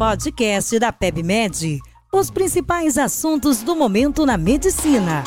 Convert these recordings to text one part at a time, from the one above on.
podcast da PebMed. Os principais assuntos do momento na medicina.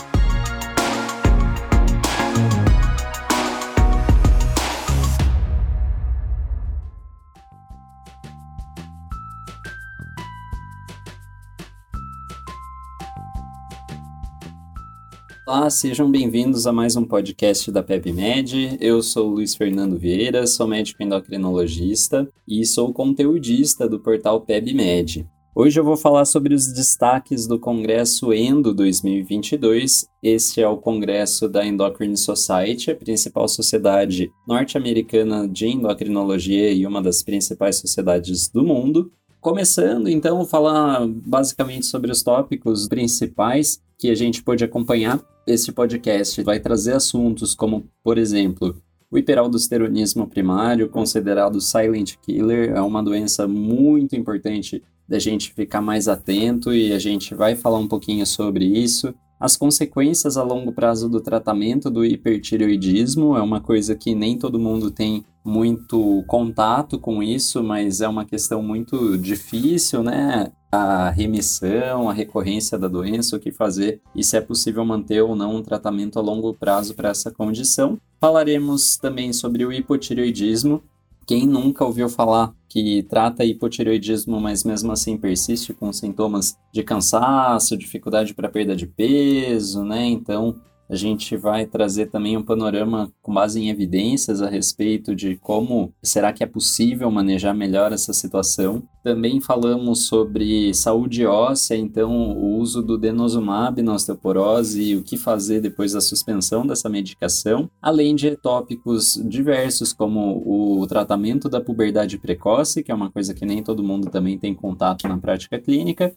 Olá, sejam bem-vindos a mais um podcast da PebMed. Eu sou Luiz Fernando Vieira, sou médico endocrinologista e sou conteudista do portal PebMed. Hoje eu vou falar sobre os destaques do Congresso Endo 2022. Este é o congresso da Endocrine Society, a principal sociedade norte-americana de endocrinologia e uma das principais sociedades do mundo. Começando, então, falar basicamente sobre os tópicos principais que a gente pôde acompanhar. Este podcast vai trazer assuntos como, por exemplo, o hiperaldosteronismo primário, considerado silent killer, é uma doença muito importante da gente ficar mais atento e a gente vai falar um pouquinho sobre isso. As consequências a longo prazo do tratamento do hipertireoidismo é uma coisa que nem todo mundo tem muito contato com isso, mas é uma questão muito difícil, né? A remissão, a recorrência da doença, o que fazer e se é possível manter ou não um tratamento a longo prazo para essa condição. Falaremos também sobre o hipotireoidismo, quem nunca ouviu falar que trata hipotireoidismo, mas mesmo assim persiste com sintomas de cansaço, dificuldade para perda de peso, né? Então, a gente vai trazer também um panorama com base em evidências a respeito de como será que é possível manejar melhor essa situação. Também falamos sobre saúde óssea, então o uso do denosumab na osteoporose e o que fazer depois da suspensão dessa medicação, além de tópicos diversos como o tratamento da puberdade precoce, que é uma coisa que nem todo mundo também tem contato na prática clínica,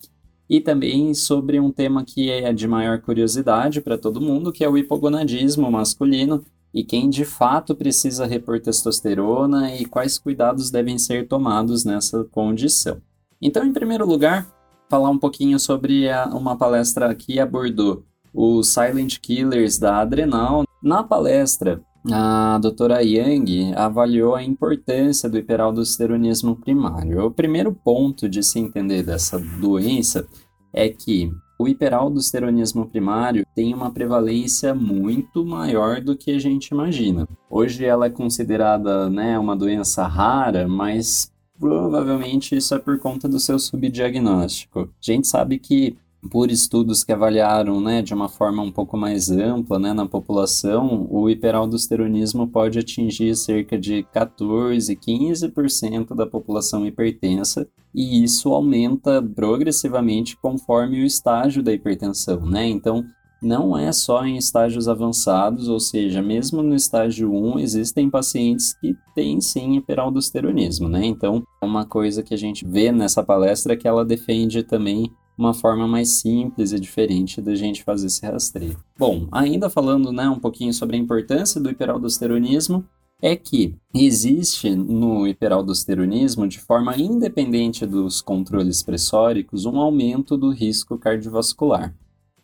e também sobre um tema que é de maior curiosidade para todo mundo, que é o hipogonadismo masculino e quem de fato precisa repor testosterona e quais cuidados devem ser tomados nessa condição. Então, em primeiro lugar, falar um pouquinho sobre a, uma palestra que abordou os silent killers da adrenal. Na palestra, a doutora Yang avaliou a importância do hiperaldosteronismo primário. O primeiro ponto de se entender dessa doença é que o hiperaldosteronismo primário tem uma prevalência muito maior do que a gente imagina. Hoje ela é considerada né, uma doença rara, mas provavelmente isso é por conta do seu subdiagnóstico. A gente sabe que por estudos que avaliaram né, de uma forma um pouco mais ampla né, na população, o hiperaldosteronismo pode atingir cerca de 14, 15% da população hipertensa, e isso aumenta progressivamente conforme o estágio da hipertensão. Né? Então, não é só em estágios avançados, ou seja, mesmo no estágio 1 existem pacientes que têm sim hiperaldosteronismo, né? Então, uma coisa que a gente vê nessa palestra é que ela defende também uma forma mais simples e diferente da gente fazer esse rastreio. Bom, ainda falando né, um pouquinho sobre a importância do hiperaldosteronismo, é que existe no hiperaldosteronismo, de forma independente dos controles pressóricos, um aumento do risco cardiovascular.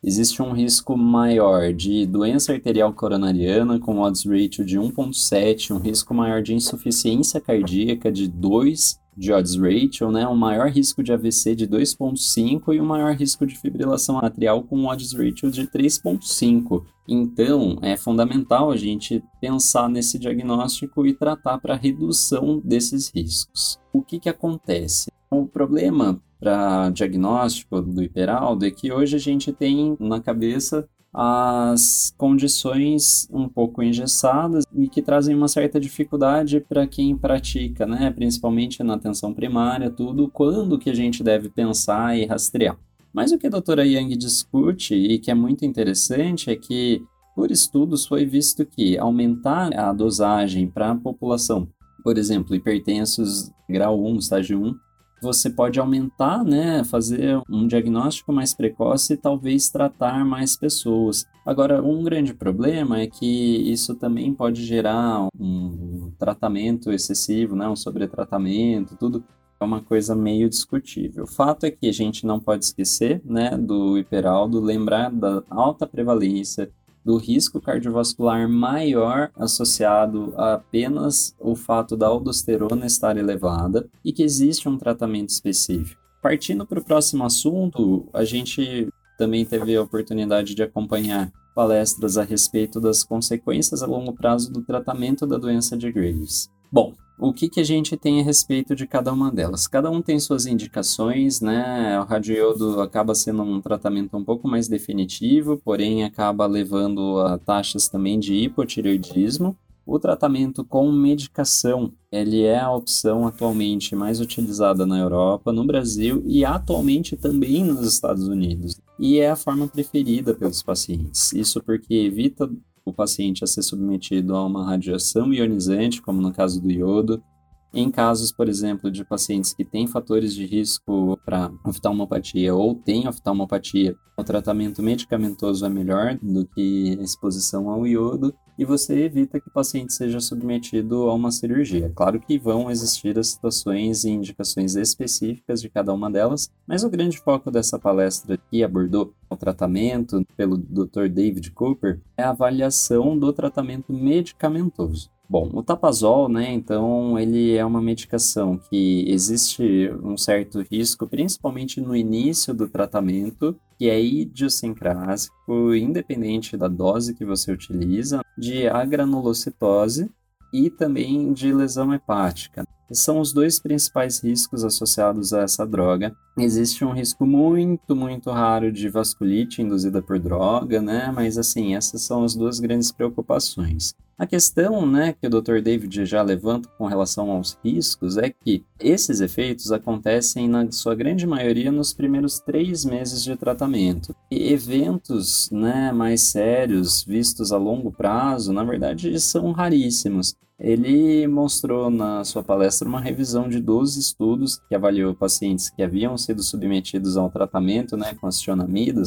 Existe um risco maior de doença arterial coronariana, com odds ratio de 1,7, um risco maior de insuficiência cardíaca de 2 de odds ratio, né, um maior risco de AVC de 2.5 e um maior risco de fibrilação atrial com odds ratio de 3.5. Então, é fundamental a gente pensar nesse diagnóstico e tratar para redução desses riscos. O que, que acontece? O problema para diagnóstico do hiperaldo é que hoje a gente tem na cabeça as condições um pouco engessadas e que trazem uma certa dificuldade para quem pratica, né? principalmente na atenção primária, tudo, quando que a gente deve pensar e rastrear. Mas o que a doutora Yang discute e que é muito interessante é que, por estudos, foi visto que aumentar a dosagem para a população, por exemplo, hipertensos grau 1, estágio 1, você pode aumentar, né, fazer um diagnóstico mais precoce e talvez tratar mais pessoas. Agora, um grande problema é que isso também pode gerar um tratamento excessivo, né, um sobretratamento, tudo é uma coisa meio discutível. O fato é que a gente não pode esquecer, né, do hiperaldo, lembrar da alta prevalência do risco cardiovascular maior associado a apenas o fato da aldosterona estar elevada e que existe um tratamento específico. Partindo para o próximo assunto, a gente também teve a oportunidade de acompanhar palestras a respeito das consequências a longo prazo do tratamento da doença de Graves. Bom, o que, que a gente tem a respeito de cada uma delas? Cada um tem suas indicações, né? O radioiodo acaba sendo um tratamento um pouco mais definitivo, porém acaba levando a taxas também de hipotireoidismo. O tratamento com medicação, ele é a opção atualmente mais utilizada na Europa, no Brasil e atualmente também nos Estados Unidos. E é a forma preferida pelos pacientes. Isso porque evita o paciente a ser submetido a uma radiação ionizante, como no caso do iodo, em casos, por exemplo, de pacientes que têm fatores de risco para oftalmopatia ou têm oftalmopatia, o tratamento medicamentoso é melhor do que a exposição ao iodo e você evita que o paciente seja submetido a uma cirurgia. Claro que vão existir as situações e indicações específicas de cada uma delas, mas o grande foco dessa palestra que abordou o tratamento pelo Dr. David Cooper é a avaliação do tratamento medicamentoso. Bom, o tapazol, né, então, ele é uma medicação que existe um certo risco, principalmente no início do tratamento, que é idiosincrásico, independente da dose que você utiliza, de agranulocitose e também de lesão hepática. São os dois principais riscos associados a essa droga. Existe um risco muito, muito raro de vasculite induzida por droga, né? Mas assim, essas são as duas grandes preocupações. A questão né, que o Dr. David já levanta com relação aos riscos é que esses efeitos acontecem, na sua grande maioria, nos primeiros três meses de tratamento. E eventos né, mais sérios, vistos a longo prazo, na verdade, são raríssimos. Ele mostrou na sua palestra uma revisão de 12 estudos que avaliou pacientes que haviam sido submetidos ao tratamento né, com as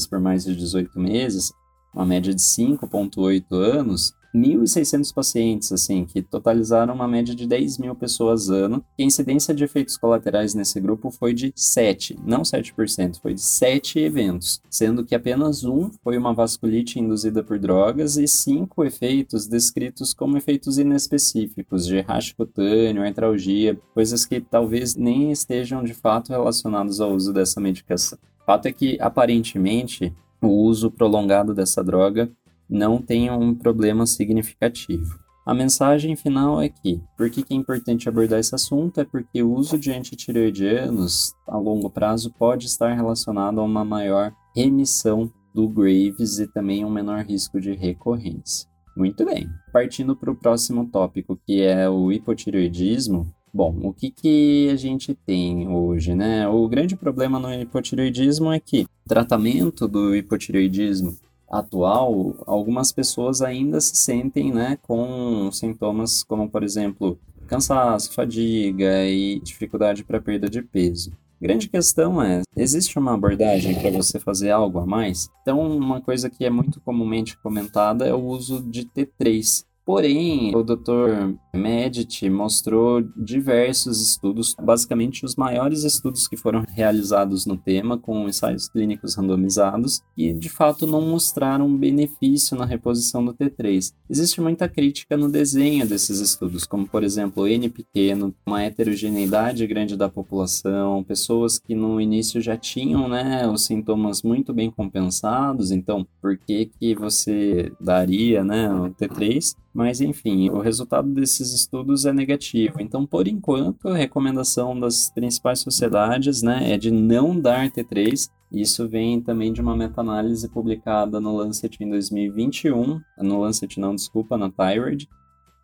por mais de 18 meses, uma média de 5,8 anos, 1.600 pacientes, assim, que totalizaram uma média de 10 mil pessoas ano. E a incidência de efeitos colaterais nesse grupo foi de 7, não 7%, foi de 7 eventos, sendo que apenas um foi uma vasculite induzida por drogas e 5 efeitos descritos como efeitos inespecíficos, de racho cutâneo, artralgia, coisas que talvez nem estejam de fato relacionadas ao uso dessa medicação. O fato é que, aparentemente, o uso prolongado dessa droga não tenha um problema significativo. A mensagem final é que, por que, é importante abordar esse assunto? É porque o uso de antitireoidianos a longo prazo pode estar relacionado a uma maior remissão do Graves e também um menor risco de recorrência. Muito bem, partindo para o próximo tópico, que é o hipotireoidismo. Bom, o que, que a gente tem hoje, né? O grande problema no hipotireoidismo é que tratamento do hipotireoidismo atual, algumas pessoas ainda se sentem né, com sintomas como, por exemplo, cansaço, fadiga e dificuldade para perda de peso. Grande questão é, existe uma abordagem para você fazer algo a mais? Então, uma coisa que é muito comumente comentada é o uso de T3, Porém, o Dr. Medit mostrou diversos estudos, basicamente os maiores estudos que foram realizados no tema, com ensaios clínicos randomizados, e de fato não mostraram benefício na reposição do T3. Existe muita crítica no desenho desses estudos, como por exemplo N pequeno, uma heterogeneidade grande da população, pessoas que no início já tinham né, os sintomas muito bem compensados, então por que, que você daria né, o T3? Mas, enfim, o resultado desses estudos é negativo. Então, por enquanto, a recomendação das principais sociedades né, é de não dar T3. Isso vem também de uma meta-análise publicada no Lancet em 2021, no Lancet não, desculpa, na Thyroid,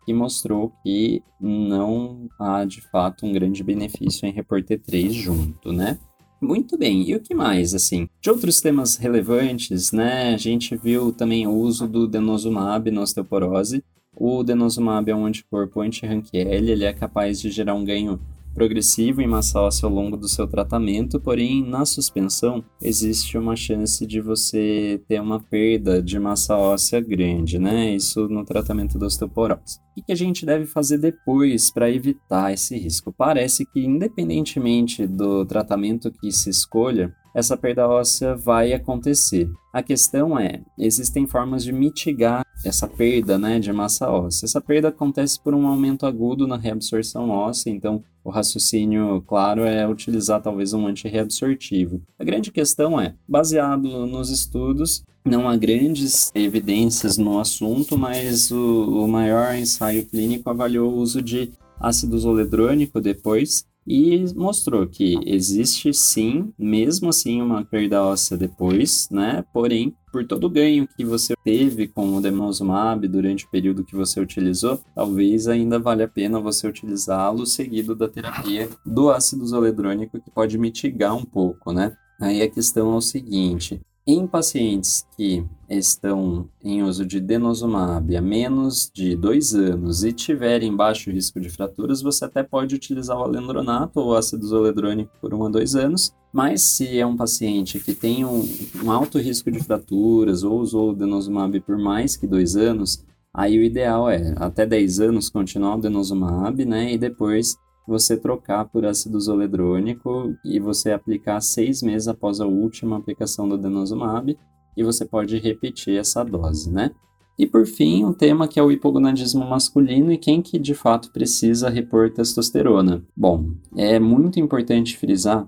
que mostrou que não há de fato um grande benefício em repor T3 junto, né? Muito bem, e o que mais, assim? De outros temas relevantes, né, a gente viu também o uso do denosumab na osteoporose, o denosumab é um anticorpo anti-RANQL, ele é capaz de gerar um ganho progressivo em massa óssea ao longo do seu tratamento, porém na suspensão existe uma chance de você ter uma perda de massa óssea grande, né? Isso no tratamento da osteoporose. O que a gente deve fazer depois para evitar esse risco? Parece que, independentemente do tratamento que se escolha, essa perda óssea vai acontecer. A questão é, existem formas de mitigar essa perda né, de massa óssea. Essa perda acontece por um aumento agudo na reabsorção óssea, então o raciocínio, claro, é utilizar talvez um antirreabsortivo. A grande questão é, baseado nos estudos, não há grandes evidências no assunto, mas o, o maior ensaio clínico avaliou o uso de ácido zoledrônico depois e mostrou que existe sim, mesmo assim, uma perda óssea depois, né? Porém, por todo o ganho que você teve com o denosumab durante o período que você utilizou, talvez ainda valha a pena você utilizá-lo seguido da terapia do ácido zoledrônico, que pode mitigar um pouco, né? Aí a questão é o seguinte: em pacientes que estão em uso de denosumab há menos de dois anos e tiverem baixo risco de fraturas, você até pode utilizar o alendronato ou ácido zoledrônico por um a dois anos. Mas se é um paciente que tem um, um alto risco de fraturas ou usou o denosumab por mais que dois anos, aí o ideal é até 10 anos continuar o denosumab, né? E depois você trocar por ácido zoledrônico e você aplicar seis meses após a última aplicação do denosumab e você pode repetir essa dose, né? E por fim, um tema que é o hipogonadismo masculino e quem que de fato precisa repor testosterona. Bom, é muito importante frisar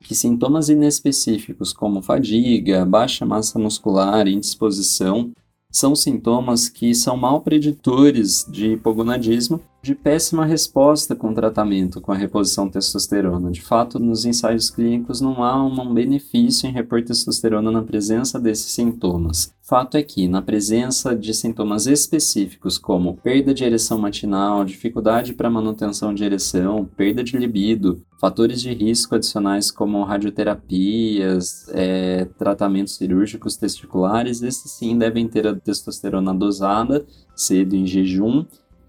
que sintomas inespecíficos como fadiga, baixa massa muscular, indisposição são sintomas que são mal preditores de hipogonadismo de péssima resposta com o tratamento com a reposição testosterona. De fato, nos ensaios clínicos não há um benefício em repor testosterona na presença desses sintomas. Fato é que, na presença de sintomas específicos como perda de ereção matinal, dificuldade para manutenção de ereção, perda de libido, fatores de risco adicionais como radioterapias, é, tratamentos cirúrgicos testiculares, esses sim devem ter a testosterona dosada cedo em jejum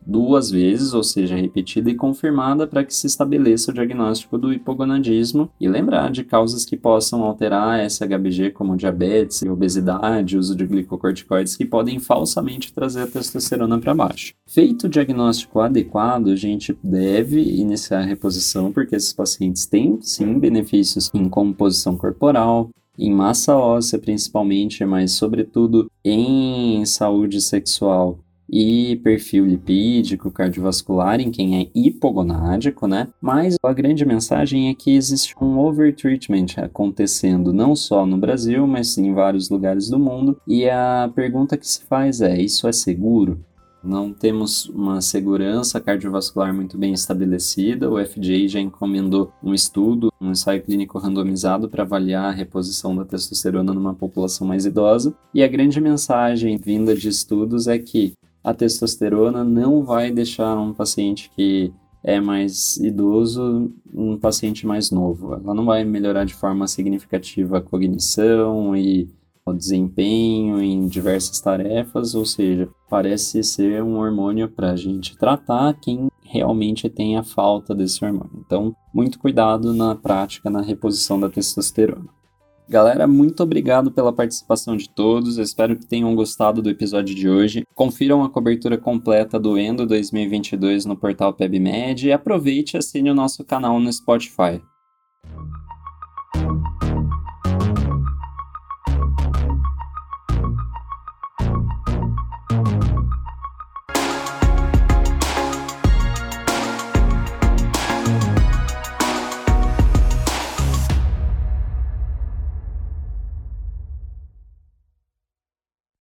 duas vezes, ou seja, repetida e confirmada para que se estabeleça o diagnóstico do hipogonadismo e lembrar de causas que possam alterar SHBG, como diabetes, obesidade, uso de glicocorticoides, que podem falsamente trazer a testosterona para baixo. Feito o diagnóstico adequado, a gente deve iniciar a reposição, porque esses pacientes têm sim benefícios em composição corporal, em massa óssea principalmente, mas sobretudo em saúde sexual e perfil lipídico, cardiovascular em quem é hipogonádico, né? Mas a grande mensagem é que existe um overtreatment acontecendo não só no Brasil, mas em vários lugares do mundo. E a pergunta que se faz é: isso é seguro? Não temos uma segurança cardiovascular muito bem estabelecida. O FDA já encomendou um estudo, um ensaio clínico randomizado para avaliar a reposição da testosterona numa população mais idosa. E a grande mensagem vinda de estudos é que a testosterona não vai deixar um paciente que é mais idoso um paciente mais novo. Ela não vai melhorar de forma significativa a cognição e o desempenho em diversas tarefas, ou seja, parece ser um hormônio para a gente tratar quem realmente tem a falta desse hormônio. Então, muito cuidado na prática na reposição da testosterona. Galera, muito obrigado pela participação de todos. Espero que tenham gostado do episódio de hoje. Confiram a cobertura completa do Endo 2022 no portal PebMed e aproveite e assine o nosso canal no Spotify.